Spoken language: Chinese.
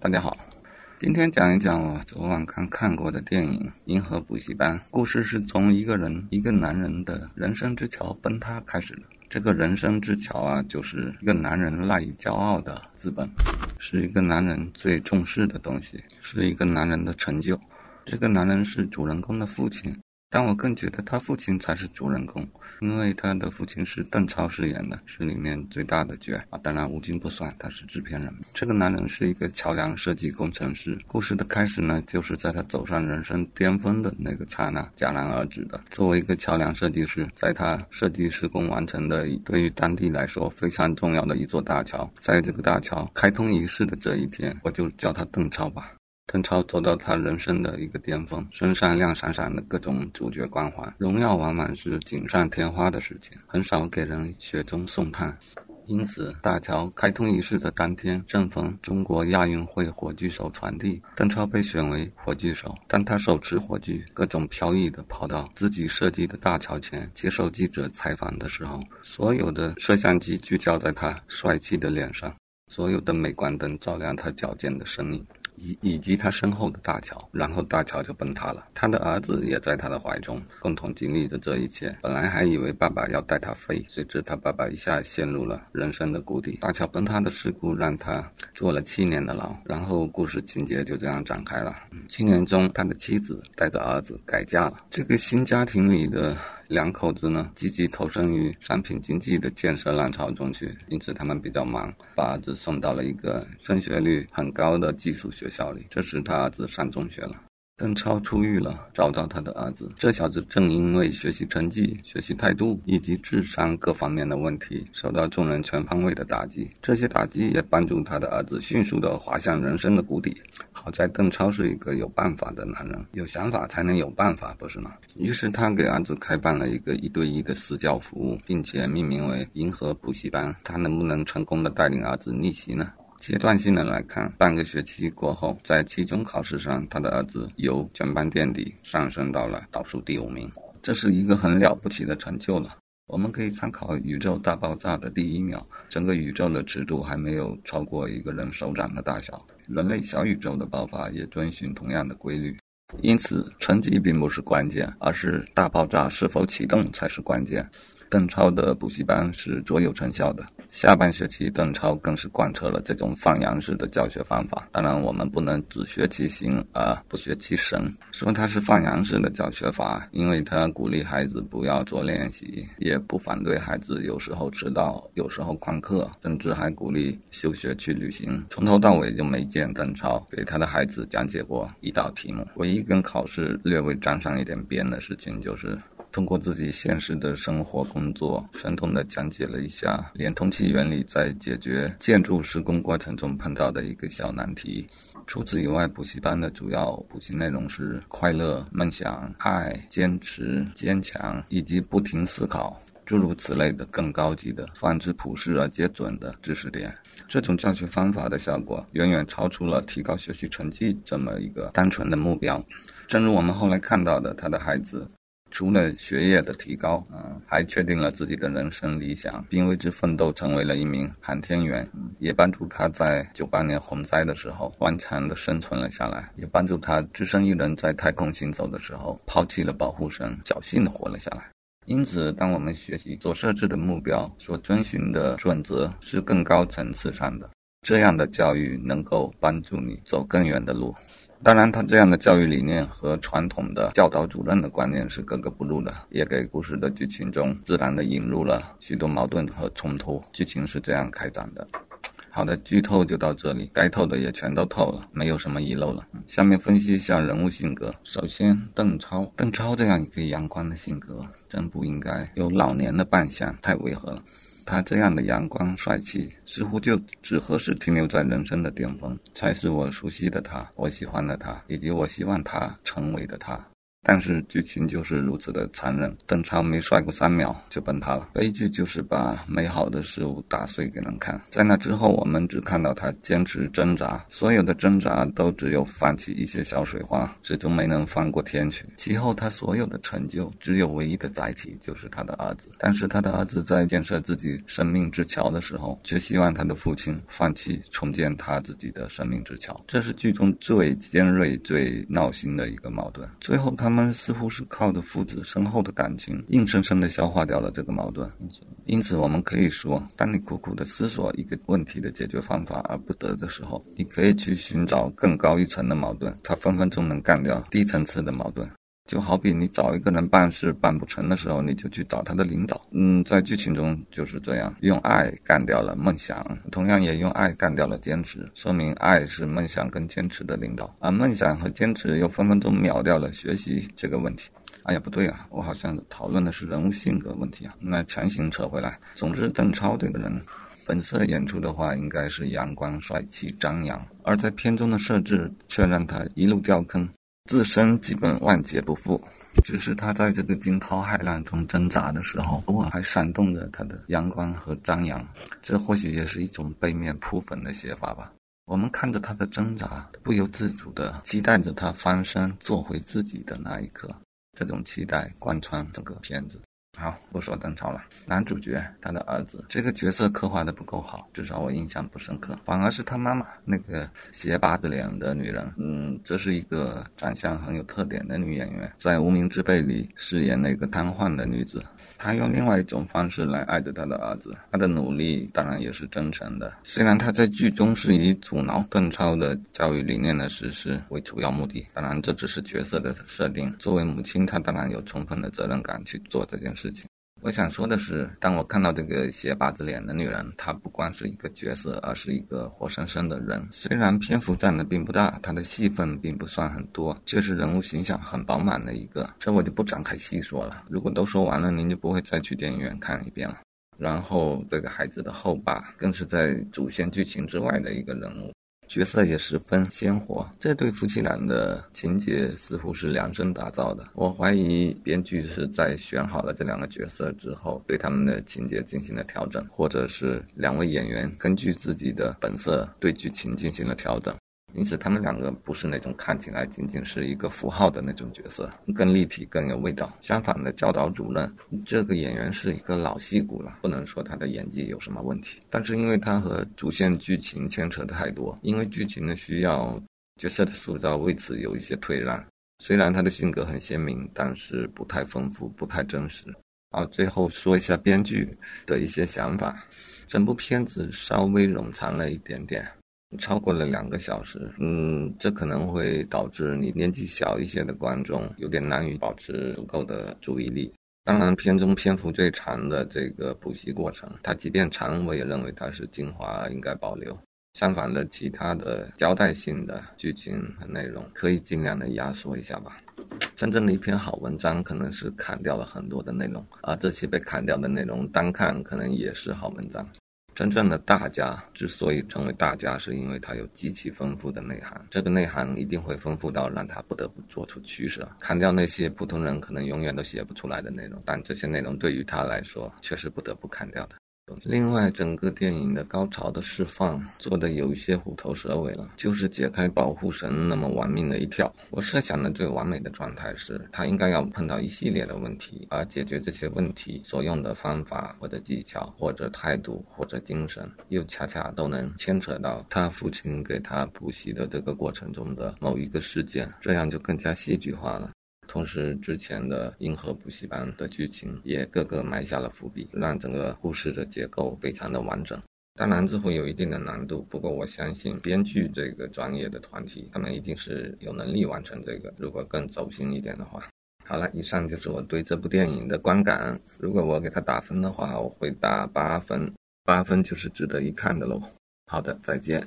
大家好，今天讲一讲我昨晚刚看过的电影《银河补习班》。故事是从一个人、一个男人的人生之桥崩塌开始的。这个人生之桥啊，就是一个男人赖以骄傲的资本，是一个男人最重视的东西，是一个男人的成就。这个男人是主人公的父亲。但我更觉得他父亲才是主人公，因为他的父亲是邓超饰演的，是里面最大的角啊。当然吴京不算，他是制片人。这个男人是一个桥梁设计工程师。故事的开始呢，就是在他走上人生巅峰的那个刹那戛然而止的。作为一个桥梁设计师，在他设计施工完成的对于当地来说非常重要的一座大桥，在这个大桥开通仪式的这一天，我就叫他邓超吧。邓超走到他人生的一个巅峰，身上亮闪闪的各种主角光环，荣耀往往是锦上添花的事情，很少给人雪中送炭。因此，大桥开通仪式的当天，正逢中国亚运会火炬手传递，邓超被选为火炬手。当他手持火炬，各种飘逸的跑到自己设计的大桥前接受记者采访的时候，所有的摄像机聚焦在他帅气的脸上，所有的镁光灯照亮他矫健的身影。以以及他身后的大桥，然后大桥就崩塌了。他的儿子也在他的怀中，共同经历着这一切。本来还以为爸爸要带他飞，谁知他爸爸一下陷入了人生的谷底。大桥崩塌的事故让他坐了七年的牢，然后故事情节就这样展开了。七年中，他的妻子带着儿子改嫁了。这个新家庭里的。两口子呢，积极投身于商品经济的建设浪潮中去，因此他们比较忙，把儿子送到了一个升学率很高的寄宿学校里。这时他儿子上中学了。邓超出狱了，找到他的儿子。这小子正因为学习成绩、学习态度以及智商各方面的问题，受到众人全方位的打击。这些打击也帮助他的儿子迅速地滑向人生的谷底。好在邓超是一个有办法的男人，有想法才能有办法，不是吗？于是他给儿子开办了一个一对一的私教服务，并且命名为“银河补习班”。他能不能成功的带领儿子逆袭呢？阶段性的来看，半个学期过后，在期中考试上，他的儿子由全班垫底上升到了倒数第五名，这是一个很了不起的成就了。我们可以参考宇宙大爆炸的第一秒，整个宇宙的尺度还没有超过一个人手掌的大小，人类小宇宙的爆发也遵循同样的规律。因此，成绩并不是关键，而是大爆炸是否启动才是关键。邓超的补习班是卓有成效的。下半学期，邓超更是贯彻了这种放羊式的教学方法。当然，我们不能只学其形而不学其神。说他是放羊式的教学法，因为他鼓励孩子不要做练习，也不反对孩子有时候迟到，有时候旷课，甚至还鼓励休学去旅行。从头到尾就没见邓超给他的孩子讲解过一道题目。唯一跟考试略微沾上一点边的事情就是。通过自己现实的生活工作，生动地讲解了一下连通器原理在解决建筑施工过程中碰到的一个小难题。除此以外，补习班的主要补习内容是快乐、梦想、爱、坚持、坚强以及不停思考，诸如此类的更高级的、泛之普世而皆准的知识点。这种教学方法的效果远远超出了提高学习成绩这么一个单纯的目标。正如我们后来看到的，他的孩子。除了学业的提高，嗯，还确定了自己的人生理想，并为之奋斗，成为了一名航天员，也帮助他在九八年洪灾的时候顽强的生存了下来，也帮助他只身一人在太空行走的时候抛弃了保护绳，侥幸的活了下来。因此，当我们学习所设置的目标，所遵循的准则是更高层次上的，这样的教育能够帮助你走更远的路。当然，他这样的教育理念和传统的教导主任的观念是格格不入的，也给故事的剧情中自然的引入了许多矛盾和冲突。剧情是这样开展的。好的，剧透就到这里，该透的也全都透了，没有什么遗漏了。下面分析一下人物性格。首先，邓超，邓超这样一个阳光的性格，真不应该有老年的扮相，太违和了。他这样的阳光帅气，似乎就只合适停留在人生的巅峰，才是我熟悉的他，我喜欢的他，以及我希望他成为的他。但是剧情就是如此的残忍，邓超没摔过三秒就崩塌了。悲剧就是把美好的事物打碎给人看。在那之后，我们只看到他坚持挣扎，所有的挣扎都只有泛起一些小水花，始终没能翻过天去。其后他所有的成就，只有唯一的载体就是他的儿子。但是他的儿子在建设自己生命之桥的时候，却希望他的父亲放弃重建他自己的生命之桥。这是剧中最尖锐、最闹心的一个矛盾。最后，他们们似乎是靠着父子深厚的感情，硬生生的消化掉了这个矛盾。因此，我们可以说，当你苦苦的思索一个问题的解决方法而不得的时候，你可以去寻找更高一层的矛盾，它分分钟能干掉低层次的矛盾。就好比你找一个人办事办不成的时候，你就去找他的领导。嗯，在剧情中就是这样，用爱干掉了梦想，同样也用爱干掉了坚持，说明爱是梦想跟坚持的领导，而梦想和坚持又分分钟秒掉了学习这个问题。哎呀，不对啊，我好像讨论的是人物性格问题啊，那强行扯回来。总之，邓超这个人，本色演出的话应该是阳光、帅气、张扬，而在片中的设置却让他一路掉坑。自身基本万劫不复，只是他在这个惊涛骇浪中挣扎的时候，偶尔还闪动着他的阳光和张扬。这或许也是一种背面铺粉的写法吧。我们看着他的挣扎，不由自主地期待着他翻身做回自己的那一刻。这种期待贯穿整个片子。好，不说邓超了。男主角他的儿子这个角色刻画的不够好，至少我印象不深刻。反而是他妈妈那个斜八字脸的女人，嗯，这是一个长相很有特点的女演员，在《无名之辈》里饰演那个瘫痪的女子。她用另外一种方式来爱着她的儿子，她的努力当然也是真诚的。虽然她在剧中是以阻挠邓超的教育理念的实施为主要目的，当然这只是角色的设定。作为母亲，她当然有充分的责任感去做这件事。事情我想说的是，当我看到这个斜八字脸的女人，她不光是一个角色，而是一个活生生的人。虽然篇幅占的并不大，她的戏份并不算很多，却是人物形象很饱满的一个。这我就不展开细说了。如果都说完了，您就不会再去电影院看一遍了。然后，这个孩子的后爸，更是在主线剧情之外的一个人物。角色也十分鲜活，这对夫妻俩的情节似乎是量身打造的。我怀疑编剧是在选好了这两个角色之后，对他们的情节进行了调整，或者是两位演员根据自己的本色对剧情进行了调整。因此，他们两个不是那种看起来仅仅是一个符号的那种角色，更立体、更有味道。相反的，教导主任这个演员是一个老戏骨了，不能说他的演技有什么问题。但是，因为他和主线剧情牵扯太多，因为剧情的需要，角色的塑造为此有一些退让。虽然他的性格很鲜明，但是不太丰富，不太真实。好，最后说一下编剧的一些想法。整部片子稍微冗长了一点点。超过了两个小时，嗯，这可能会导致你年纪小一些的观众有点难以保持足够的注意力。当然，片中篇幅最长的这个补习过程，它即便长，我也认为它是精华，应该保留。相反的，其他的交代性的剧情和内容，可以尽量的压缩一下吧。真正的一篇好文章，可能是砍掉了很多的内容，而这些被砍掉的内容，单看可能也是好文章。真正的大家之所以成为大家，是因为他有极其丰富的内涵。这个内涵一定会丰富到让他不得不做出取舍，砍掉那些普通人可能永远都写不出来的内容。但这些内容对于他来说，却是不得不砍掉的。另外，整个电影的高潮的释放做的有一些虎头蛇尾了，就是解开保护神那么玩命的一跳。我设想的最完美的状态是，他应该要碰到一系列的问题，而解决这些问题所用的方法或者技巧或者态度或者精神，又恰恰都能牵扯到他父亲给他补习的这个过程中的某一个事件，这样就更加戏剧化了。同时，之前的银河补习班的剧情也各个埋下了伏笔，让整个故事的结构非常的完整。当然，这会有一定的难度，不过我相信编剧这个专业的团体，他们一定是有能力完成这个。如果更走心一点的话，好了，以上就是我对这部电影的观感。如果我给他打分的话，我会打八分，八分就是值得一看的喽。好的，再见。